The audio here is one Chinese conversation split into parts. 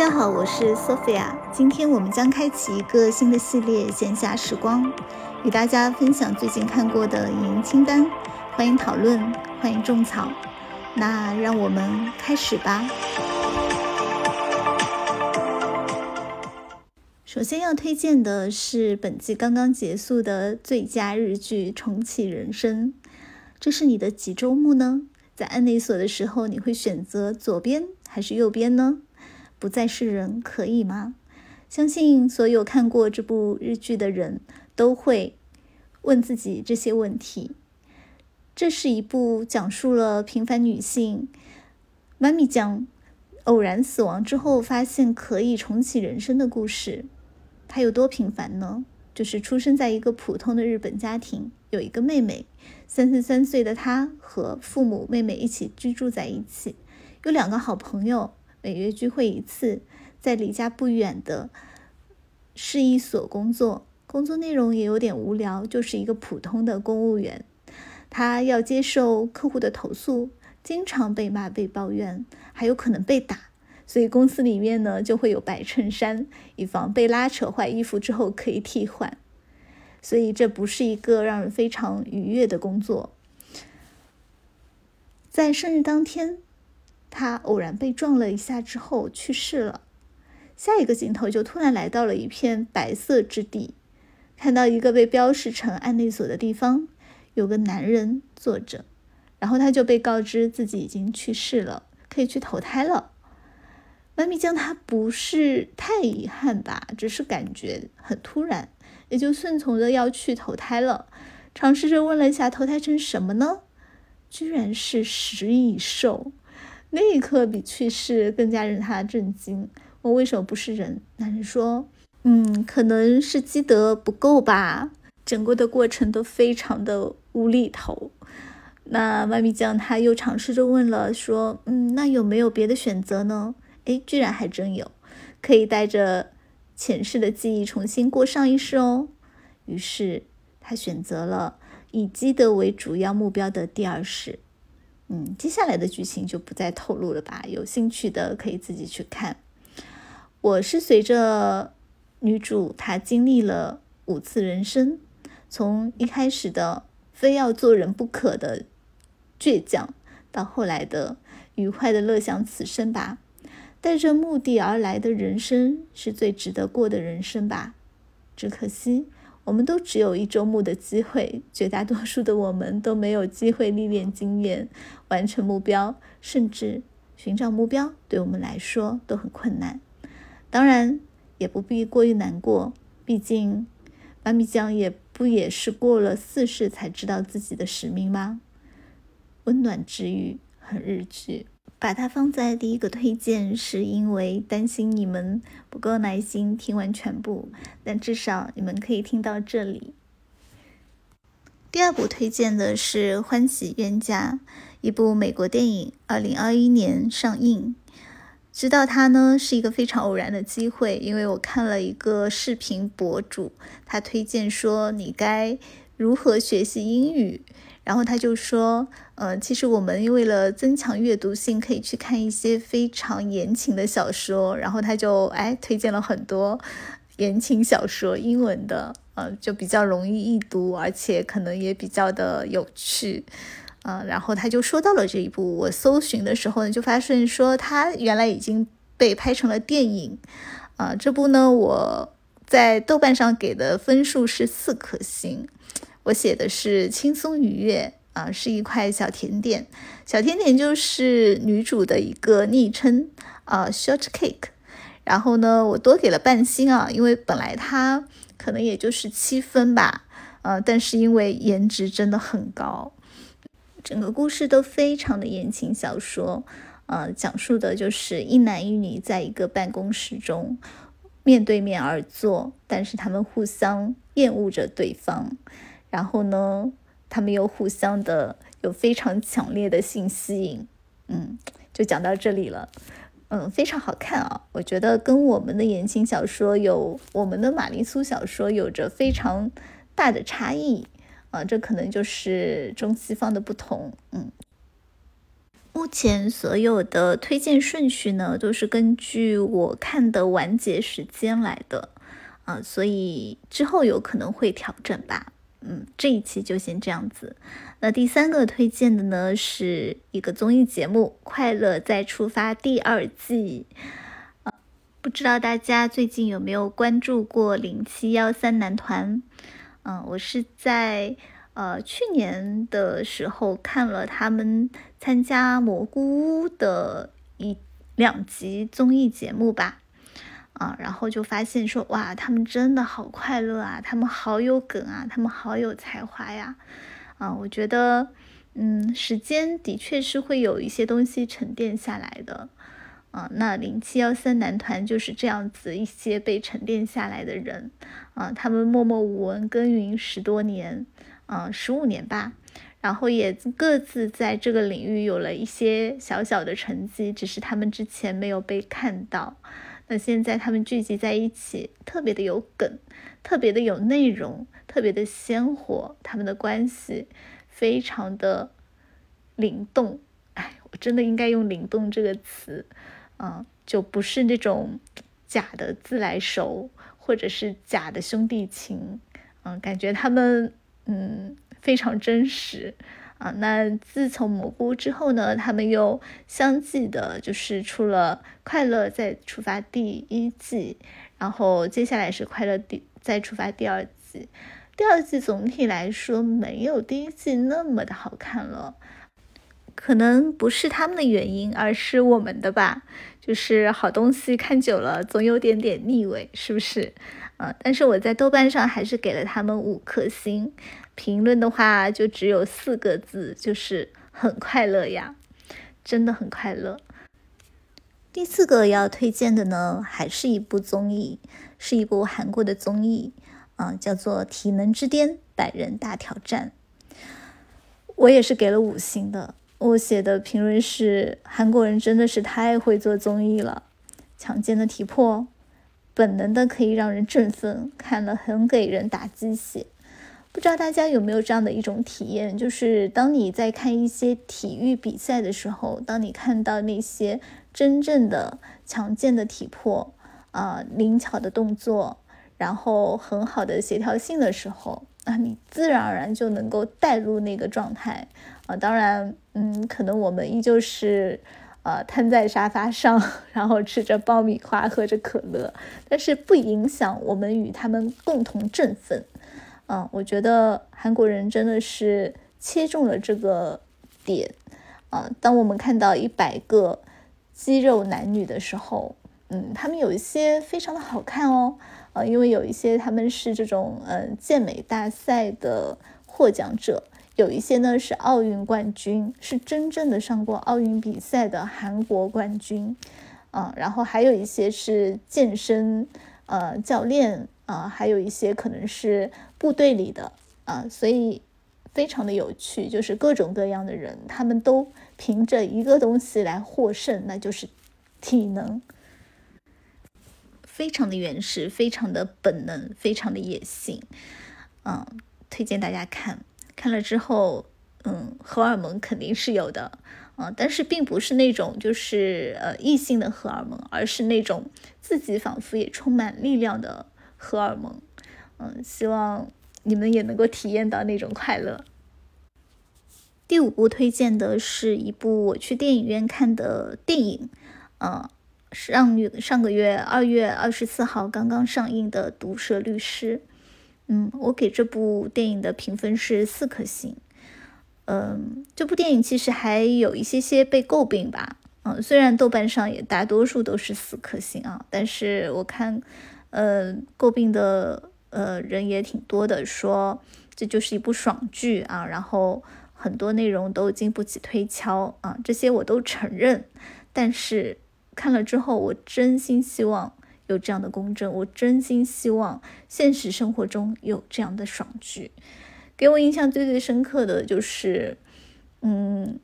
大家好，我是 Sophia。今天我们将开启一个新的系列——闲暇时光，与大家分享最近看过的影音清单。欢迎讨论，欢迎种草。那让我们开始吧。首先要推荐的是本季刚刚结束的最佳日剧《重启人生》。这是你的几周目呢？在安内锁的时候，你会选择左边还是右边呢？不再是人，可以吗？相信所有看过这部日剧的人都会问自己这些问题。这是一部讲述了平凡女性妈咪酱偶然死亡之后，发现可以重启人生的故事。她有多平凡呢？就是出生在一个普通的日本家庭，有一个妹妹，三十三岁的她和父母、妹妹一起居住在一起，有两个好朋友。每月聚会一次，在离家不远的市一所工作，工作内容也有点无聊，就是一个普通的公务员。他要接受客户的投诉，经常被骂、被抱怨，还有可能被打，所以公司里面呢就会有白衬衫，以防被拉扯坏衣服之后可以替换。所以这不是一个让人非常愉悦的工作。在生日当天。他偶然被撞了一下之后去世了。下一个镜头就突然来到了一片白色之地，看到一个被标识成案内所的地方，有个男人坐着，然后他就被告知自己已经去世了，可以去投胎了。妈咪酱他不是太遗憾吧，只是感觉很突然，也就顺从着要去投胎了。尝试着问了一下投胎成什么呢？居然是食蚁兽。那一刻比去世更加让他震惊。我为什么不是人？男人说：“嗯，可能是积德不够吧。”整个的过程都非常的无厘头。那麦米酱他又尝试着问了，说：“嗯，那有没有别的选择呢？”哎，居然还真有，可以带着前世的记忆重新过上一世哦。于是他选择了以积德为主要目标的第二世。嗯，接下来的剧情就不再透露了吧。有兴趣的可以自己去看。我是随着女主她经历了五次人生，从一开始的非要做人不可的倔强，到后来的愉快的乐享此生吧。带着目的而来的人生是最值得过的人生吧。只可惜。我们都只有一周目的机会，绝大多数的我们都没有机会历练经验，完成目标，甚至寻找目标，对我们来说都很困难。当然，也不必过于难过，毕竟妈咪酱也不也是过了四世才知道自己的使命吗？温暖治愈，很日剧。把它放在第一个推荐，是因为担心你们不够耐心听完全部，但至少你们可以听到这里。第二部推荐的是《欢喜冤家》，一部美国电影，二零二一年上映。知道它呢是一个非常偶然的机会，因为我看了一个视频博主，他推荐说你该如何学习英语。然后他就说，呃，其实我们为了增强阅读性，可以去看一些非常言情的小说。然后他就哎推荐了很多言情小说，英文的，呃，就比较容易易读，而且可能也比较的有趣，嗯。然后他就说到了这一部，我搜寻的时候呢，就发现说他原来已经被拍成了电影，啊，这部呢我在豆瓣上给的分数是四颗星。我写的是轻松愉悦啊，是一块小甜点。小甜点就是女主的一个昵称啊，short cake。然后呢，我多给了半星啊，因为本来它可能也就是七分吧，呃，但是因为颜值真的很高，整个故事都非常的言情小说，呃，讲述的就是一男一女在一个办公室中面对面而坐，但是他们互相厌恶着对方。然后呢，他们又互相的有非常强烈的性吸引，嗯，就讲到这里了，嗯，非常好看啊，我觉得跟我们的言情小说有我们的玛丽苏小说有着非常大的差异，啊，这可能就是中西方的不同，嗯。目前所有的推荐顺序呢，都是根据我看的完结时间来的，啊，所以之后有可能会调整吧。嗯，这一期就先这样子。那第三个推荐的呢，是一个综艺节目《快乐再出发》第二季。呃，不知道大家最近有没有关注过零七幺三男团？嗯，我是在。呃，去年的时候看了他们参加蘑菇屋的一两集综艺节目吧，啊，然后就发现说，哇，他们真的好快乐啊，他们好有梗啊，他们好有才华呀，啊，我觉得，嗯，时间的确是会有一些东西沉淀下来的，啊，那零七幺三男团就是这样子一些被沉淀下来的人，啊，他们默默无闻耕耘十多年。嗯，十五年吧，然后也各自在这个领域有了一些小小的成绩，只是他们之前没有被看到。那现在他们聚集在一起，特别的有梗，特别的有内容，特别的鲜活，他们的关系非常的灵动。哎，我真的应该用“灵动”这个词，嗯，就不是那种假的自来熟，或者是假的兄弟情，嗯，感觉他们。嗯，非常真实啊。那自从蘑菇之后呢，他们又相继的，就是出了《快乐再出发》第一季，然后接下来是《快乐第再出发》第二季。第二季总体来说没有第一季那么的好看了，可能不是他们的原因，而是我们的吧。就是好东西看久了总有点点腻味，是不是？啊，但是我在豆瓣上还是给了他们五颗星。评论的话就只有四个字，就是很快乐呀，真的很快乐。第四个要推荐的呢，还是一部综艺，是一部韩国的综艺，啊，叫做《体能之巅百人大挑战》。我也是给了五星的，我写的评论是：韩国人真的是太会做综艺了，强健的体魄，本能的可以让人振奋，看了很给人打鸡血。不知道大家有没有这样的一种体验，就是当你在看一些体育比赛的时候，当你看到那些真正的强健的体魄，啊，灵巧的动作，然后很好的协调性的时候，啊，你自然而然就能够带入那个状态，啊，当然，嗯，可能我们依旧是，呃，瘫在沙发上，然后吃着爆米花，喝着可乐，但是不影响我们与他们共同振奋。嗯，我觉得韩国人真的是切中了这个点。啊，当我们看到一百个肌肉男女的时候，嗯，他们有一些非常的好看哦。呃，因为有一些他们是这种呃健美大赛的获奖者，有一些呢是奥运冠军，是真正的上过奥运比赛的韩国冠军。啊，然后还有一些是健身呃教练。啊，还有一些可能是部队里的啊，所以非常的有趣，就是各种各样的人，他们都凭着一个东西来获胜，那就是体能，非常的原始，非常的本能，非常的野性。嗯，推荐大家看，看了之后，嗯，荷尔蒙肯定是有的，啊，但是并不是那种就是呃异性的荷尔蒙，而是那种自己仿佛也充满力量的。荷尔蒙，嗯，希望你们也能够体验到那种快乐。第五部推荐的是一部我去电影院看的电影，嗯，上月上个月二月二十四号刚刚上映的《毒舌律师》，嗯，我给这部电影的评分是四颗星。嗯，这部电影其实还有一些些被诟病吧，嗯，虽然豆瓣上也大多数都是四颗星啊，但是我看。呃，诟病的呃人也挺多的，说这就是一部爽剧啊，然后很多内容都经不起推敲啊，这些我都承认。但是看了之后，我真心希望有这样的公正，我真心希望现实生活中有这样的爽剧。给我印象最最深刻的就是，嗯，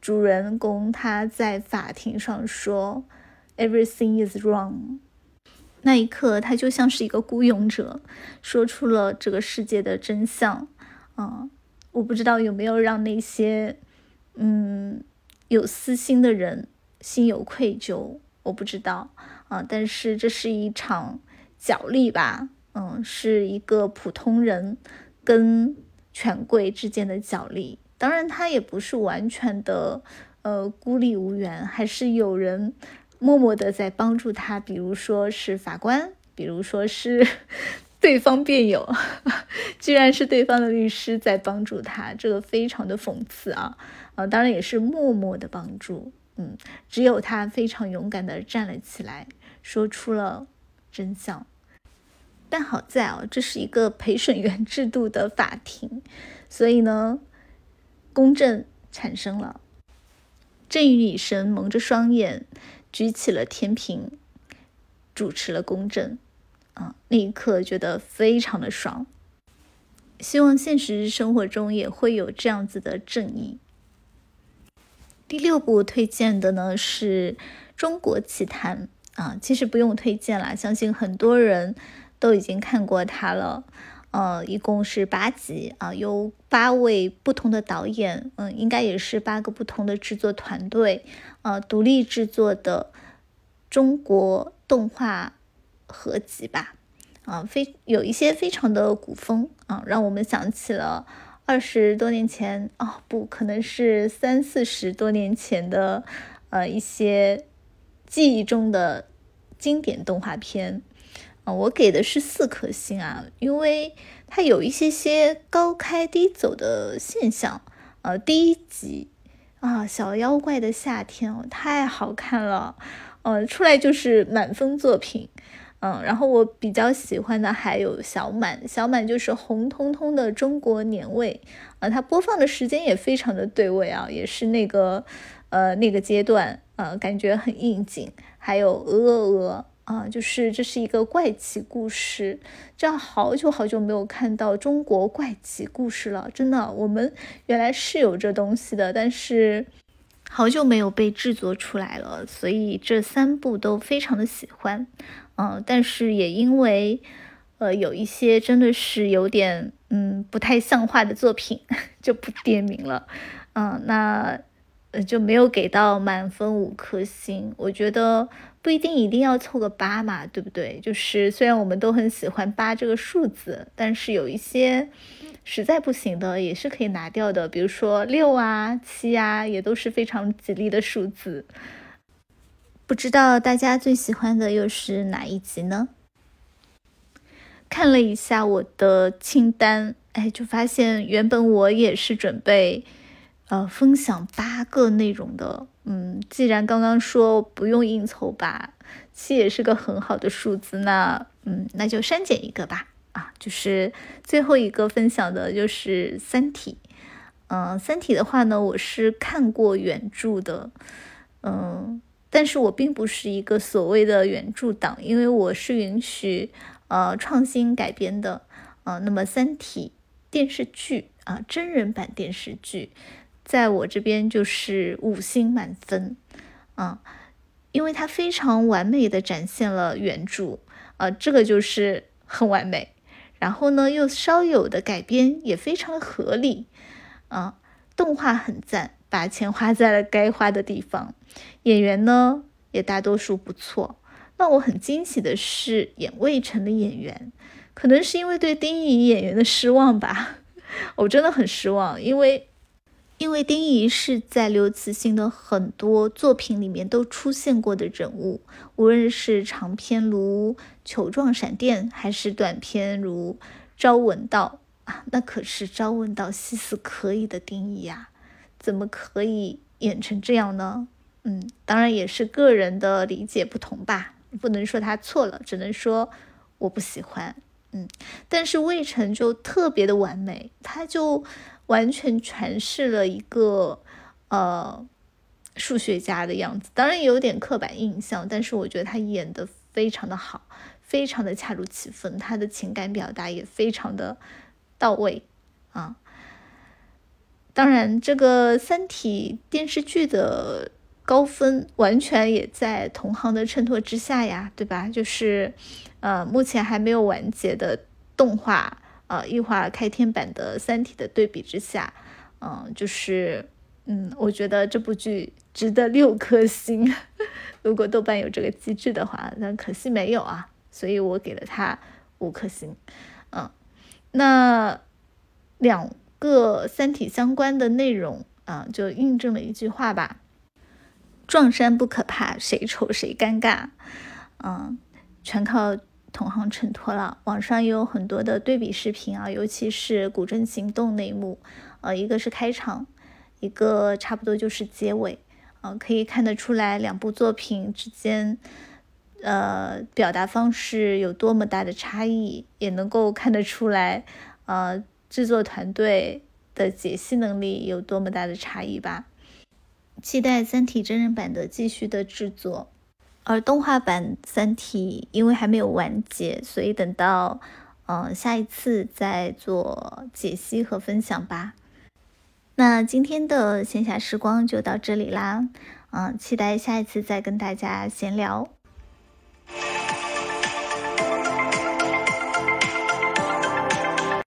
主人公他在法庭上说，Everything is wrong。那一刻，他就像是一个孤勇者，说出了这个世界的真相。嗯，我不知道有没有让那些，嗯，有私心的人心有愧疚，我不知道啊。但是这是一场角力吧，嗯，是一个普通人跟权贵之间的角力。当然，他也不是完全的呃孤立无援，还是有人默默的在帮助他，比如说是法官，比如说是。对方辩友，居然是对方的律师在帮助他，这个非常的讽刺啊！啊，当然也是默默的帮助，嗯，只有他非常勇敢的站了起来，说出了真相。但好在啊，这是一个陪审员制度的法庭，所以呢，公正产生了。正义女神蒙着双眼，举起了天平，主持了公正。啊，那一刻觉得非常的爽。希望现实生活中也会有这样子的正义。第六部推荐的呢是《中国奇谭》啊，其实不用推荐了，相信很多人都已经看过它了。呃，一共是八集啊，由八位不同的导演，嗯，应该也是八个不同的制作团队，呃，独立制作的中国动画。合集吧，啊，非有一些非常的古风啊，让我们想起了二十多年前哦，不可能是三四十多年前的呃一些记忆中的经典动画片我给的是四颗星啊，因为它有一些些高开低走的现象，呃，第一集啊，小妖怪的夏天哦，太好看了，呃，出来就是满分作品。嗯，然后我比较喜欢的还有小满，小满就是红彤彤的中国年味啊，它播放的时间也非常的对味啊，也是那个呃那个阶段啊，感觉很应景。还有鹅鹅鹅啊，就是这是一个怪奇故事，这样好久好久没有看到中国怪奇故事了，真的，我们原来是有这东西的，但是好久没有被制作出来了，所以这三部都非常的喜欢。嗯，但是也因为，呃，有一些真的是有点，嗯，不太像话的作品，就不点名了。嗯，那呃就没有给到满分五颗星。我觉得不一定一定要凑个八嘛，对不对？就是虽然我们都很喜欢八这个数字，但是有一些实在不行的也是可以拿掉的，比如说六啊、七啊，也都是非常吉利的数字。不知道大家最喜欢的又是哪一集呢？看了一下我的清单，哎，就发现原本我也是准备，呃，分享八个内容的。嗯，既然刚刚说不用应酬吧，七也是个很好的数字，那嗯，那就删减一个吧。啊，就是最后一个分享的就是《三体》。嗯，《三体》的话呢，我是看过原著的，嗯。但是我并不是一个所谓的原著党，因为我是允许呃创新改编的，呃，那么《三体》电视剧啊，真人版电视剧，在我这边就是五星满分，啊，因为它非常完美的展现了原著，啊，这个就是 很完美，然后呢又稍有的改编也非常的合理，啊，动画很赞。把钱花在了该花的地方，演员呢也大多数不错。让我很惊喜的是演魏晨的演员，可能是因为对丁仪演员的失望吧，我真的很失望，因为因为丁仪是在刘慈欣的很多作品里面都出现过的人物，无论是长篇如《球状闪电》，还是短篇如《朝闻道》啊，那可是朝闻道细思可以的丁仪呀。怎么可以演成这样呢？嗯，当然也是个人的理解不同吧，不能说他错了，只能说我不喜欢。嗯，但是魏晨就特别的完美，他就完全诠释了一个呃数学家的样子，当然有点刻板印象，但是我觉得他演的非常的好，非常的恰如其分，他的情感表达也非常的到位啊。当然，这个《三体》电视剧的高分完全也在同行的衬托之下呀，对吧？就是，呃，目前还没有完结的动画，呃，异化开天版的《三体》的对比之下，嗯，就是嗯，我觉得这部剧值得六颗星。如果豆瓣有这个机制的话，但可惜没有啊，所以我给了它五颗星。嗯，那两个三体相关的内容啊，就印证了一句话吧：撞衫不可怕，谁丑谁尴尬。嗯，全靠同行衬托了。网上也有很多的对比视频啊，尤其是古镇行动那一幕，呃，一个是开场，一个差不多就是结尾。啊，可以看得出来两部作品之间，呃，表达方式有多么大的差异，也能够看得出来，呃，制作团队的解析能力有多么大的差异吧。期待《三体》真人版的继续的制作，而动画版《三体》因为还没有完结，所以等到，嗯，下一次再做解析和分享吧。那今天的闲暇时光就到这里啦，嗯，期待下一次再跟大家闲聊。